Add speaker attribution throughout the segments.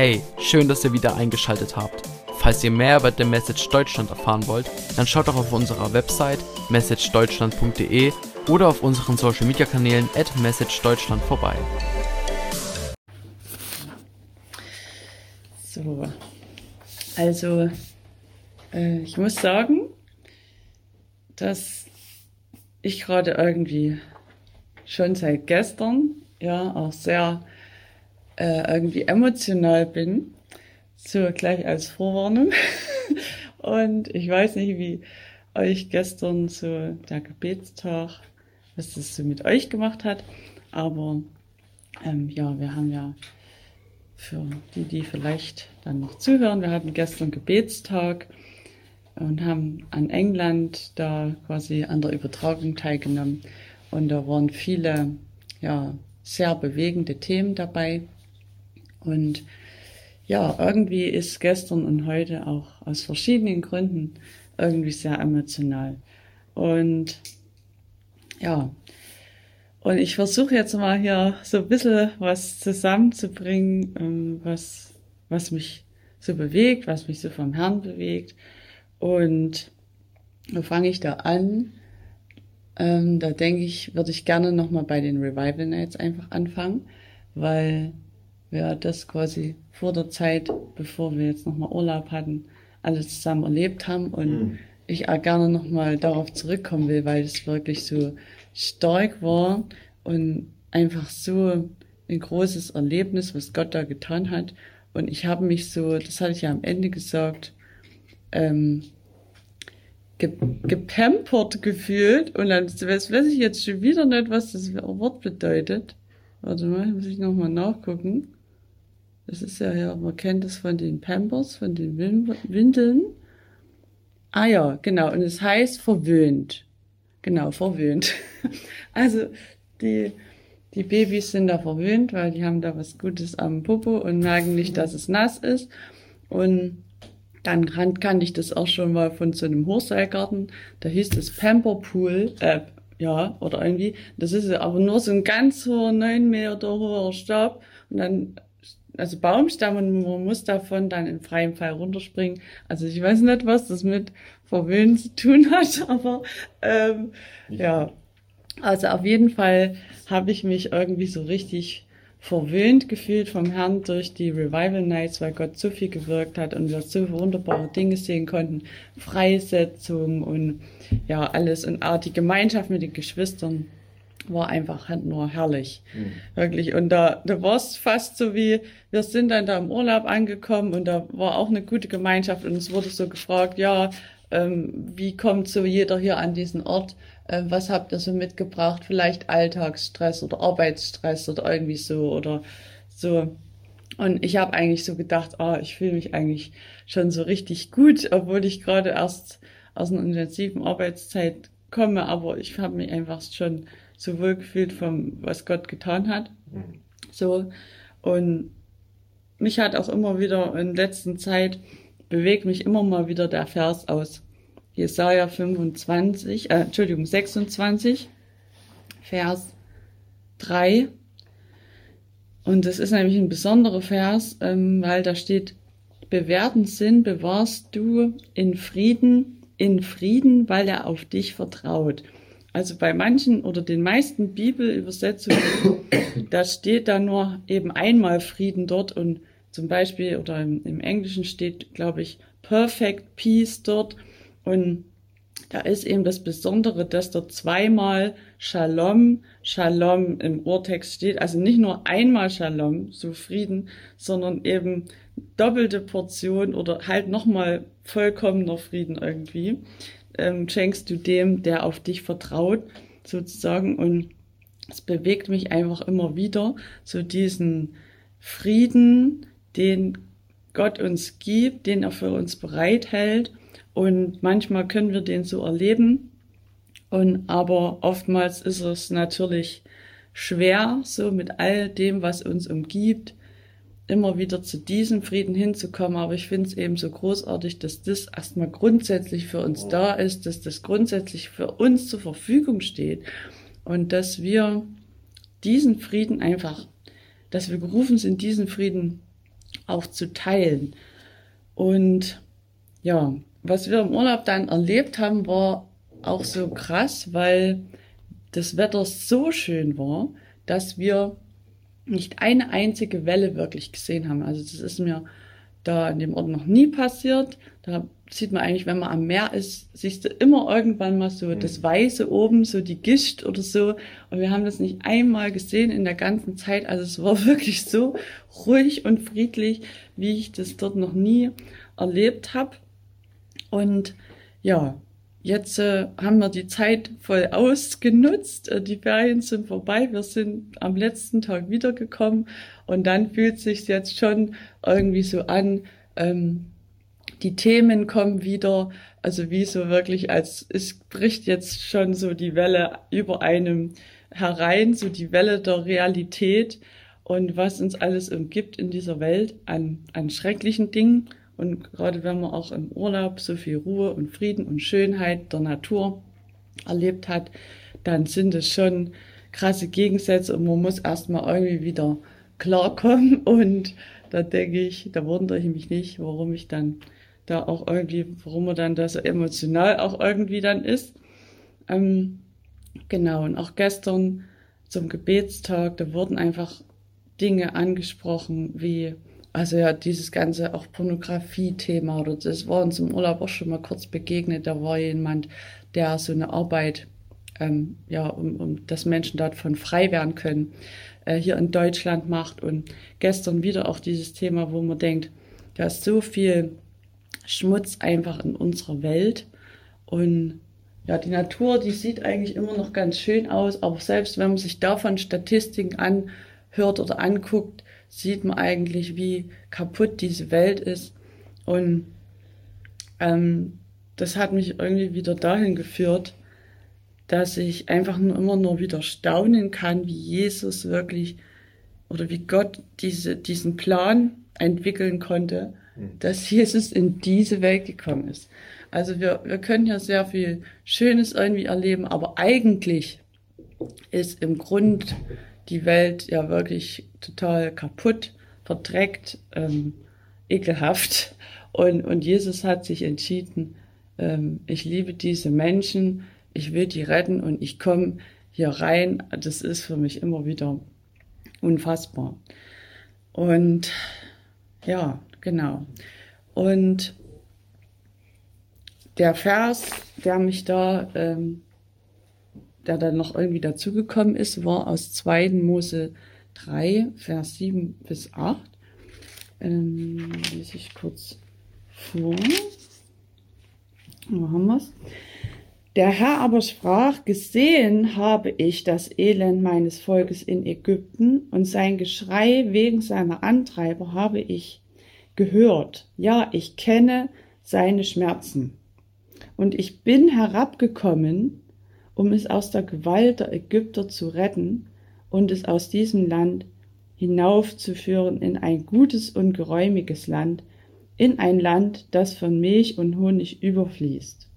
Speaker 1: Hey, schön, dass ihr wieder eingeschaltet habt. Falls ihr mehr über The Message Deutschland erfahren wollt, dann schaut doch auf unserer Website messagedeutschland.de oder auf unseren Social Media Kanälen at messagedeutschland vorbei.
Speaker 2: So, also äh, ich muss sagen, dass ich gerade irgendwie schon seit gestern ja auch sehr äh, irgendwie emotional bin. So gleich als Vorwarnung. Und ich weiß nicht, wie euch gestern so der Gebetstag, was das so mit euch gemacht hat. Aber ähm, ja, wir haben ja für die, die vielleicht dann noch zuhören, wir hatten gestern Gebetstag und haben an England da quasi an der Übertragung teilgenommen. Und da waren viele, ja, sehr bewegende Themen dabei. Und ja, irgendwie ist gestern und heute auch aus verschiedenen Gründen irgendwie sehr emotional. Und ja, und ich versuche jetzt mal hier so ein bisschen was zusammenzubringen, ähm, was, was mich so bewegt, was mich so vom Herrn bewegt. Und wo fange ich da an? Ähm, da denke ich, würde ich gerne nochmal bei den Revival Nights einfach anfangen, weil wir das quasi vor der Zeit, bevor wir jetzt nochmal Urlaub hatten, alles zusammen erlebt haben und mhm. ich auch gerne nochmal darauf zurückkommen will, weil es wirklich so stark war und einfach so ein großes Erlebnis, was Gott da getan hat. Und ich habe mich so, das hatte ich ja am Ende gesagt, ähm, ge gepampert gefühlt. Und dann weiß, weiß ich jetzt schon wieder nicht, was das Wort bedeutet. Warte mal, muss ich nochmal nachgucken. Das ist ja, ja, man kennt es von den Pampers, von den Windeln. Ah ja, genau. Und es heißt verwöhnt. Genau, verwöhnt. Also die, die Babys sind da verwöhnt, weil die haben da was Gutes am Popo und merken nicht, dass es nass ist. Und dann kan kannte ich das auch schon mal von so einem Hochseilgarten. Da hieß das Pamperpool, äh, ja, oder irgendwie. Das ist aber nur so ein ganz hoher, neun Meter hoher Stab. Und dann also Baumstamm und man muss davon dann in freiem Fall runterspringen. Also ich weiß nicht, was das mit Verwöhnen zu tun hat, aber ähm, ja. Also auf jeden Fall habe ich mich irgendwie so richtig verwöhnt gefühlt vom Herrn durch die Revival Nights, weil Gott so viel gewirkt hat und wir so wunderbare Dinge sehen konnten. Freisetzung und ja, alles und auch die Gemeinschaft mit den Geschwistern war einfach nur herrlich. Mhm. Wirklich. Und da, da war es fast so wie, wir sind dann da im Urlaub angekommen und da war auch eine gute Gemeinschaft und es wurde so gefragt, ja, ähm, wie kommt so jeder hier an diesen Ort? Ähm, was habt ihr so mitgebracht? Vielleicht Alltagsstress oder Arbeitsstress oder irgendwie so oder so. Und ich habe eigentlich so gedacht, ah, ich fühle mich eigentlich schon so richtig gut, obwohl ich gerade erst aus einer intensiven Arbeitszeit komme, aber ich habe mich einfach schon so wohl gefühlt vom, was Gott getan hat. Mhm. So. Und mich hat auch immer wieder in letzter Zeit bewegt mich immer mal wieder der Vers aus Jesaja 25, äh, Entschuldigung, 26, Vers 3. Und das ist nämlich ein besonderer Vers, ähm, weil da steht, bewährten Sinn bewahrst du in Frieden, in Frieden, weil er auf dich vertraut. Also bei manchen oder den meisten Bibelübersetzungen, da steht da nur eben einmal Frieden dort und zum Beispiel oder im, im Englischen steht, glaube ich, Perfect Peace dort und da ist eben das Besondere, dass dort zweimal Shalom, Shalom im Urtext steht. Also nicht nur einmal Shalom, so Frieden, sondern eben doppelte Portion oder halt nochmal vollkommener Frieden irgendwie ähm, schenkst du dem, der auf dich vertraut, sozusagen. Und es bewegt mich einfach immer wieder, so diesen Frieden, den Gott uns gibt, den er für uns bereithält. Und manchmal können wir den so erleben. Und aber oftmals ist es natürlich schwer, so mit all dem, was uns umgibt, immer wieder zu diesem Frieden hinzukommen. Aber ich finde es eben so großartig, dass das erstmal grundsätzlich für uns da ist, dass das grundsätzlich für uns zur Verfügung steht und dass wir diesen Frieden einfach, dass wir gerufen sind, diesen Frieden auch zu teilen. Und ja, was wir im Urlaub dann erlebt haben, war auch so krass, weil das Wetter so schön war, dass wir nicht eine einzige Welle wirklich gesehen haben. Also das ist mir da in dem Ort noch nie passiert. Da sieht man eigentlich, wenn man am Meer ist, siehst du immer irgendwann mal so mhm. das Weiße oben, so die Gischt oder so. Und wir haben das nicht einmal gesehen in der ganzen Zeit. Also es war wirklich so ruhig und friedlich, wie ich das dort noch nie erlebt habe. Und ja, Jetzt äh, haben wir die Zeit voll ausgenutzt. Äh, die Ferien sind vorbei. Wir sind am letzten Tag wiedergekommen und dann fühlt sich jetzt schon irgendwie so an. Ähm, die Themen kommen wieder, also wie so wirklich, als es bricht jetzt schon so die Welle über einem herein, so die Welle der Realität und was uns alles umgibt in dieser Welt an, an schrecklichen Dingen und gerade wenn man auch im Urlaub so viel Ruhe und Frieden und Schönheit der Natur erlebt hat, dann sind es schon krasse Gegensätze und man muss erstmal irgendwie wieder klarkommen. Und da denke ich, da wundere ich mich nicht, warum ich dann da auch irgendwie, warum man dann da so emotional auch irgendwie dann ist. Ähm, genau, und auch gestern zum Gebetstag, da wurden einfach Dinge angesprochen wie also ja, dieses ganze auch Pornografie-Thema oder das war uns im Urlaub auch schon mal kurz begegnet. Da war jemand, der so eine Arbeit, ähm, ja, um, um dass Menschen davon frei werden können, äh, hier in Deutschland macht. Und gestern wieder auch dieses Thema, wo man denkt, da ist so viel Schmutz einfach in unserer Welt. Und ja, die Natur, die sieht eigentlich immer noch ganz schön aus, aber selbst wenn man sich davon Statistiken anhört oder anguckt, sieht man eigentlich, wie kaputt diese Welt ist. Und ähm, das hat mich irgendwie wieder dahin geführt, dass ich einfach nur immer nur wieder staunen kann, wie Jesus wirklich oder wie Gott diese, diesen Plan entwickeln konnte, mhm. dass Jesus in diese Welt gekommen ist. Also wir, wir können ja sehr viel Schönes irgendwie erleben, aber eigentlich ist im Grund die Welt ja wirklich total kaputt, verdreckt, ähm, ekelhaft. Und, und Jesus hat sich entschieden, ähm, ich liebe diese Menschen, ich will die retten und ich komme hier rein. Das ist für mich immer wieder unfassbar. Und ja, genau. Und der Vers, der mich da ähm, der dann noch irgendwie dazugekommen ist, war aus 2. Mose 3, Vers 7 bis 8. Ähm, lese ich kurz vor. Wo haben wir's? Der Herr aber sprach, gesehen habe ich das Elend meines Volkes in Ägypten und sein Geschrei wegen seiner Antreiber habe ich gehört. Ja, ich kenne seine Schmerzen. Und ich bin herabgekommen, um es aus der Gewalt der Ägypter zu retten und es aus diesem Land hinaufzuführen in ein gutes und geräumiges Land, in ein Land, das von Milch und Honig überfließt.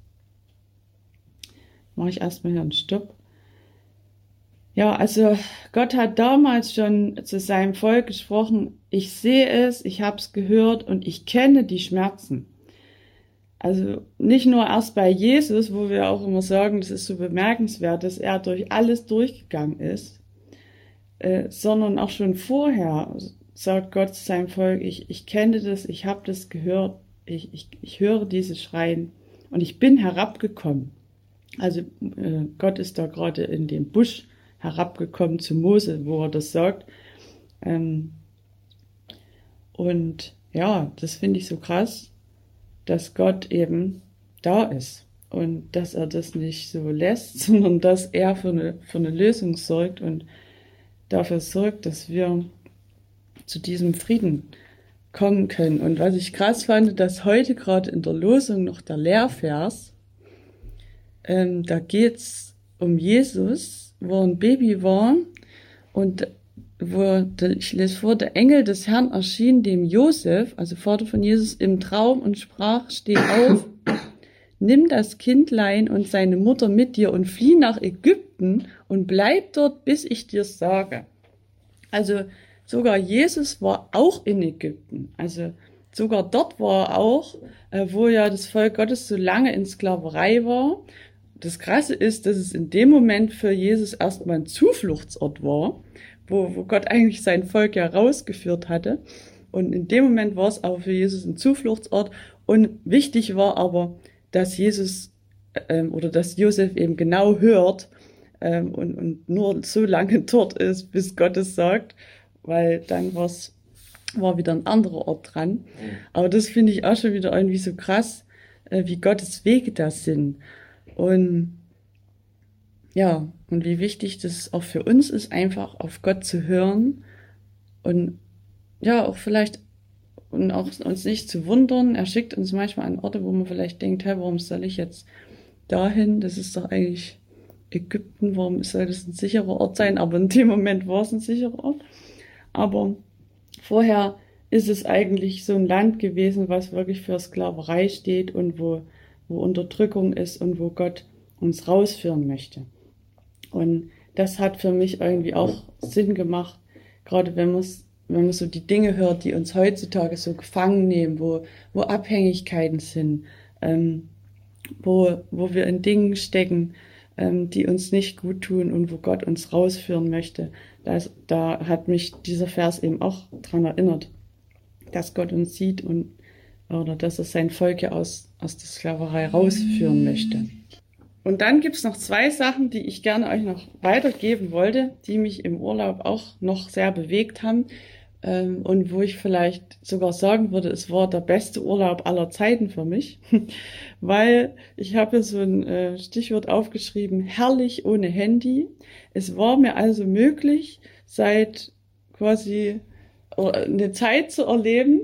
Speaker 2: Mache ich erstmal hier einen Stopp. Ja, also Gott hat damals schon zu seinem Volk gesprochen, ich sehe es, ich habe es gehört und ich kenne die Schmerzen. Also nicht nur erst bei Jesus, wo wir auch immer sagen, das ist so bemerkenswert, dass er durch alles durchgegangen ist, äh, sondern auch schon vorher sagt Gott zu seinem Volk, ich, ich kenne das, ich habe das gehört, ich, ich, ich höre dieses Schreien und ich bin herabgekommen. Also äh, Gott ist da gerade in den Busch herabgekommen zu Mose, wo er das sagt. Ähm, und ja, das finde ich so krass, dass Gott eben da ist und dass er das nicht so lässt, sondern dass er für eine, für eine Lösung sorgt und dafür sorgt, dass wir zu diesem Frieden kommen können. Und was ich krass fand, dass heute gerade in der Losung noch der Lehrvers, ähm, da geht's um Jesus, wo ein Baby war und wo, ich lese vor, der Engel des Herrn erschien dem Josef, also Vater von Jesus, im Traum und sprach, steh auf, nimm das Kindlein und seine Mutter mit dir und flieh nach Ägypten und bleib dort, bis ich dir sage. Also sogar Jesus war auch in Ägypten. Also sogar dort war er auch, äh, wo ja das Volk Gottes so lange in Sklaverei war. Das Krasse ist, dass es in dem Moment für Jesus erstmal ein Zufluchtsort war, wo, wo Gott eigentlich sein Volk ja rausgeführt hatte. Und in dem Moment war es auch für Jesus ein Zufluchtsort. Und wichtig war aber, dass Jesus ähm, oder dass Josef eben genau hört ähm, und, und nur so lange dort ist, bis Gott es sagt, weil dann war's, war wieder ein anderer Ort dran. Mhm. Aber das finde ich auch schon wieder irgendwie so krass, äh, wie Gottes Wege da sind. Und ja, und wie wichtig das auch für uns ist, einfach auf Gott zu hören und ja, auch vielleicht und auch uns nicht zu wundern. Er schickt uns manchmal an Orte, wo man vielleicht denkt, hey, warum soll ich jetzt dahin? Das ist doch eigentlich Ägypten, warum soll das ein sicherer Ort sein? Aber in dem Moment war es ein sicherer Ort. Aber vorher ist es eigentlich so ein Land gewesen, was wirklich für Sklaverei steht und wo, wo Unterdrückung ist und wo Gott uns rausführen möchte. Und das hat für mich irgendwie auch Sinn gemacht, gerade wenn man wenn man so die Dinge hört, die uns heutzutage so gefangen nehmen, wo, wo Abhängigkeiten sind, ähm, wo, wo wir in Dingen stecken, ähm, die uns nicht gut tun und wo Gott uns rausführen möchte. Das, da hat mich dieser Vers eben auch dran erinnert, dass Gott uns sieht und oder dass er sein Volk ja aus, aus der Sklaverei rausführen möchte. Und dann gibt's noch zwei Sachen, die ich gerne euch noch weitergeben wollte, die mich im Urlaub auch noch sehr bewegt haben ähm, und wo ich vielleicht sogar sagen würde, es war der beste Urlaub aller Zeiten für mich, weil ich habe so ein äh, Stichwort aufgeschrieben, herrlich ohne Handy. Es war mir also möglich, seit quasi äh, eine Zeit zu erleben,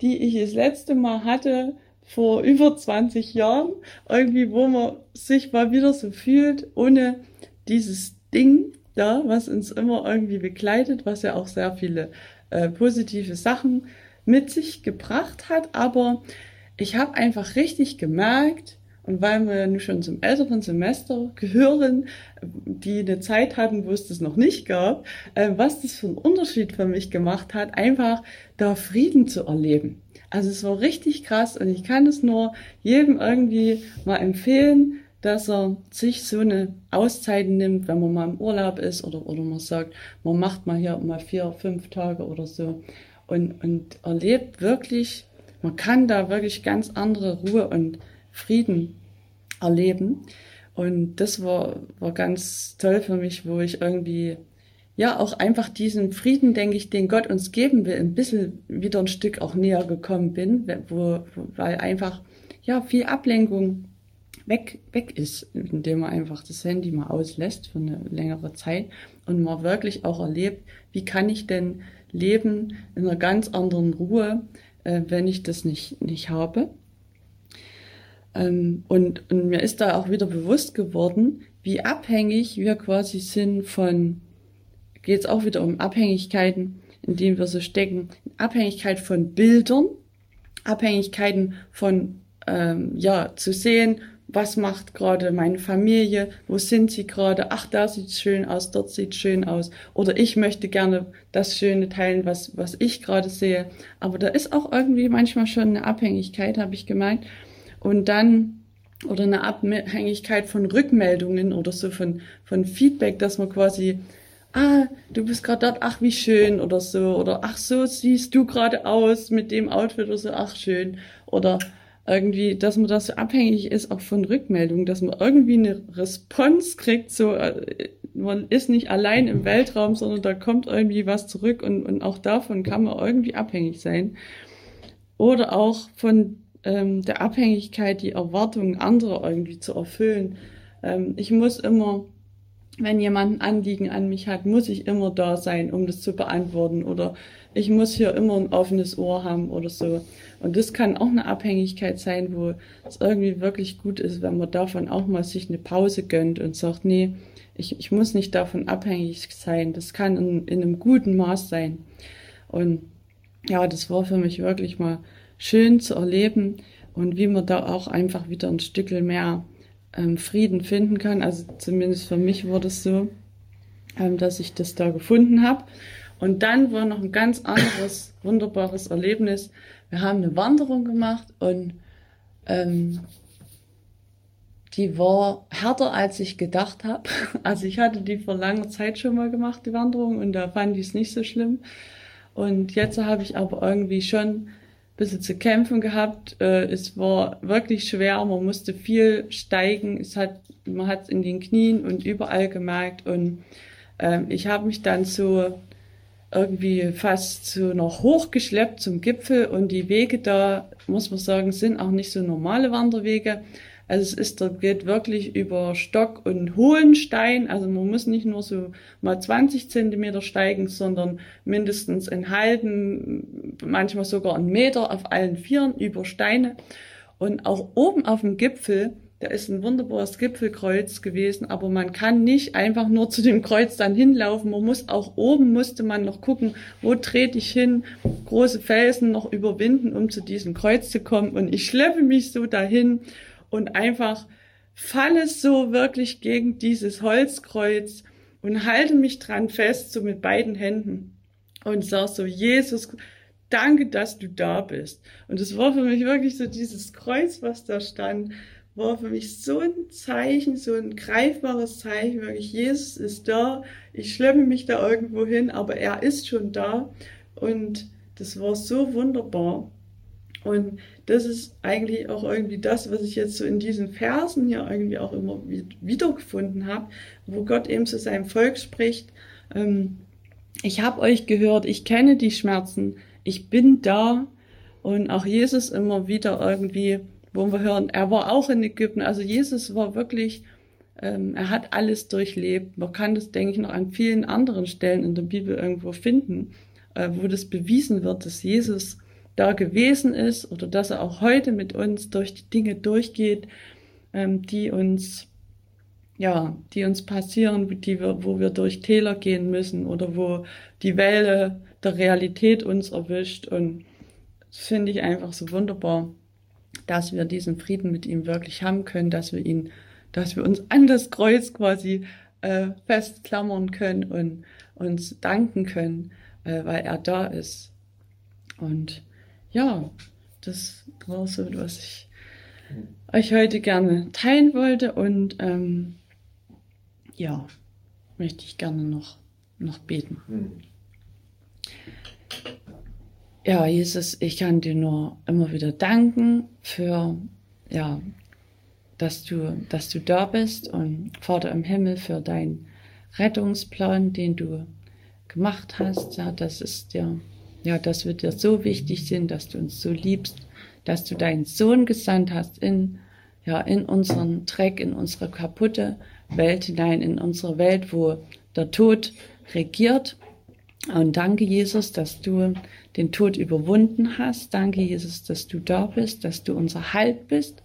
Speaker 2: die ich das letzte Mal hatte vor über 20 Jahren, irgendwie, wo man sich mal wieder so fühlt, ohne dieses Ding da, was uns immer irgendwie begleitet, was ja auch sehr viele äh, positive Sachen mit sich gebracht hat, aber ich habe einfach richtig gemerkt, und weil wir ja nun schon zum älteren Semester gehören, die eine Zeit hatten, wo es das noch nicht gab, äh, was das für einen Unterschied für mich gemacht hat, einfach da Frieden zu erleben. Also es war richtig krass und ich kann es nur jedem irgendwie mal empfehlen, dass er sich so eine Auszeit nimmt, wenn man mal im Urlaub ist oder, oder man sagt, man macht mal hier mal vier, fünf Tage oder so und, und erlebt wirklich, man kann da wirklich ganz andere Ruhe und Frieden erleben. Und das war, war ganz toll für mich, wo ich irgendwie, ja, auch einfach diesen Frieden, denke ich, den Gott uns geben will, ein bisschen wieder ein Stück auch näher gekommen bin, wo, weil einfach, ja, viel Ablenkung weg, weg ist, indem man einfach das Handy mal auslässt für eine längere Zeit und man wirklich auch erlebt, wie kann ich denn leben in einer ganz anderen Ruhe, äh, wenn ich das nicht, nicht habe. Ähm, und, und mir ist da auch wieder bewusst geworden, wie abhängig wir quasi sind von, geht es auch wieder um Abhängigkeiten, in denen wir so stecken, Abhängigkeit von Bildern, Abhängigkeiten von, ähm, ja, zu sehen, was macht gerade meine Familie, wo sind sie gerade, ach, da sieht's schön aus, dort sieht's schön aus. Oder ich möchte gerne das Schöne teilen, was, was ich gerade sehe. Aber da ist auch irgendwie manchmal schon eine Abhängigkeit, habe ich gemeint. Und dann, oder eine Abhängigkeit von Rückmeldungen oder so von, von Feedback, dass man quasi, ah, du bist gerade dort, ach, wie schön oder so. Oder ach, so siehst du gerade aus mit dem Outfit oder so, ach, schön. Oder, irgendwie, dass man das so abhängig ist auch von Rückmeldungen, dass man irgendwie eine Response kriegt, so äh, man ist nicht allein im Weltraum, sondern da kommt irgendwie was zurück und, und auch davon kann man irgendwie abhängig sein. Oder auch von ähm, der Abhängigkeit, die Erwartungen anderer irgendwie zu erfüllen. Ähm, ich muss immer, wenn jemand ein Anliegen an mich hat, muss ich immer da sein, um das zu beantworten. Oder ich muss hier immer ein offenes Ohr haben oder so. Und das kann auch eine Abhängigkeit sein, wo es irgendwie wirklich gut ist, wenn man davon auch mal sich eine Pause gönnt und sagt, nee, ich, ich muss nicht davon abhängig sein. Das kann in, in einem guten Maß sein. Und ja, das war für mich wirklich mal schön zu erleben und wie man da auch einfach wieder ein Stückel mehr ähm, Frieden finden kann. Also zumindest für mich wurde es so, ähm, dass ich das da gefunden habe. Und dann war noch ein ganz anderes, wunderbares Erlebnis. Wir haben eine Wanderung gemacht und ähm, die war härter, als ich gedacht habe. Also ich hatte die vor langer Zeit schon mal gemacht, die Wanderung, und da fand ich es nicht so schlimm. Und jetzt habe ich aber irgendwie schon bisschen zu kämpfen gehabt. Äh, es war wirklich schwer, man musste viel steigen. Es hat, man hat es in den Knien und überall gemerkt. Und äh, ich habe mich dann so irgendwie fast so noch hochgeschleppt zum Gipfel und die Wege da, muss man sagen, sind auch nicht so normale Wanderwege. Also es ist, dort geht wirklich über Stock und hohen Stein. Also man muss nicht nur so mal 20 Zentimeter steigen, sondern mindestens einen halben, manchmal sogar einen Meter auf allen Vieren über Steine. Und auch oben auf dem Gipfel, da ist ein wunderbares Gipfelkreuz gewesen, aber man kann nicht einfach nur zu dem Kreuz dann hinlaufen. Man muss auch oben musste man noch gucken, wo trete ich hin, große Felsen noch überwinden, um zu diesem Kreuz zu kommen. Und ich schleppe mich so dahin und einfach falle so wirklich gegen dieses Holzkreuz und halte mich dran fest, so mit beiden Händen und sag so, Jesus, danke, dass du da bist. Und es war für mich wirklich so dieses Kreuz, was da stand, war für mich so ein Zeichen, so ein greifbares Zeichen, wirklich, Jesus ist da, ich schleppe mich da irgendwo hin, aber er ist schon da und das war so wunderbar. Und das ist eigentlich auch irgendwie das, was ich jetzt so in diesen Versen hier irgendwie auch immer wiedergefunden habe, wo Gott eben zu seinem Volk spricht. Ähm, ich habe euch gehört, ich kenne die Schmerzen, ich bin da. Und auch Jesus immer wieder irgendwie, wo wir hören, er war auch in Ägypten. Also Jesus war wirklich, ähm, er hat alles durchlebt. Man kann das, denke ich, noch an vielen anderen Stellen in der Bibel irgendwo finden, äh, wo das bewiesen wird, dass Jesus da gewesen ist oder dass er auch heute mit uns durch die Dinge durchgeht, ähm, die uns ja, die uns passieren, die wir, wo wir durch Täler gehen müssen oder wo die Welle der Realität uns erwischt. Und das finde ich einfach so wunderbar, dass wir diesen Frieden mit ihm wirklich haben können, dass wir ihn, dass wir uns an das Kreuz quasi äh, festklammern können und uns danken können, äh, weil er da ist. Und ja, das war so, was ich euch heute gerne teilen wollte und ähm, ja, möchte ich gerne noch, noch beten. Mhm. Ja, Jesus, ich kann dir nur immer wieder danken für, ja, dass du, dass du da bist und Vater im Himmel für deinen Rettungsplan, den du gemacht hast. Ja, das ist ja ja, dass wir dir so wichtig sind, dass du uns so liebst, dass du deinen Sohn gesandt hast in, ja, in unseren Dreck, in unsere kaputte Welt hinein, in unsere Welt, wo der Tod regiert. Und danke, Jesus, dass du den Tod überwunden hast. Danke, Jesus, dass du da bist, dass du unser Halt bist,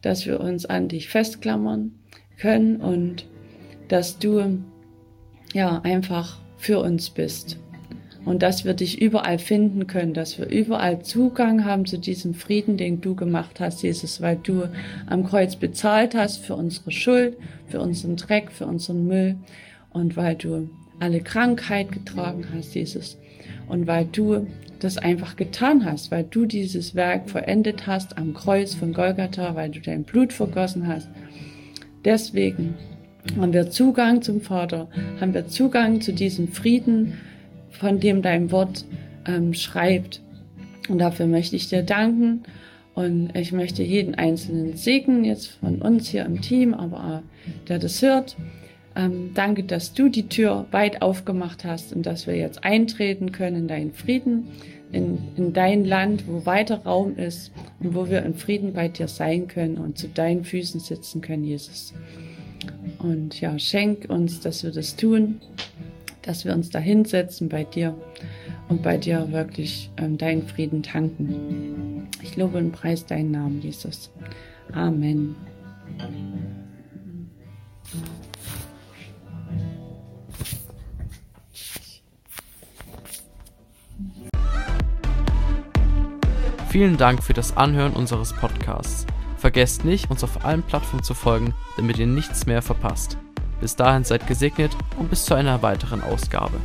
Speaker 2: dass wir uns an dich festklammern können und dass du ja einfach für uns bist und dass wir dich überall finden können, dass wir überall Zugang haben zu diesem Frieden, den du gemacht hast, Jesus, weil du am Kreuz bezahlt hast für unsere Schuld, für unseren Dreck, für unseren Müll und weil du alle Krankheit getragen hast, Jesus, und weil du das einfach getan hast, weil du dieses Werk vollendet hast am Kreuz von Golgatha, weil du dein Blut vergossen hast. Deswegen haben wir Zugang zum Vater, haben wir Zugang zu diesem Frieden, von dem dein Wort ähm, schreibt. Und dafür möchte ich dir danken. Und ich möchte jeden einzelnen segnen, jetzt von uns hier im Team, aber der das hört. Ähm, danke, dass du die Tür weit aufgemacht hast und dass wir jetzt eintreten können in deinen Frieden, in, in dein Land, wo weiter Raum ist und wo wir in Frieden bei dir sein können und zu deinen Füßen sitzen können, Jesus. Und ja, schenk uns, dass wir das tun dass wir uns da hinsetzen bei dir und bei dir wirklich ähm, deinen Frieden tanken. Ich lobe und preis deinen Namen, Jesus. Amen.
Speaker 1: Vielen Dank für das Anhören unseres Podcasts. Vergesst nicht, uns auf allen Plattformen zu folgen, damit ihr nichts mehr verpasst. Bis dahin seid gesegnet und bis zu einer weiteren Ausgabe.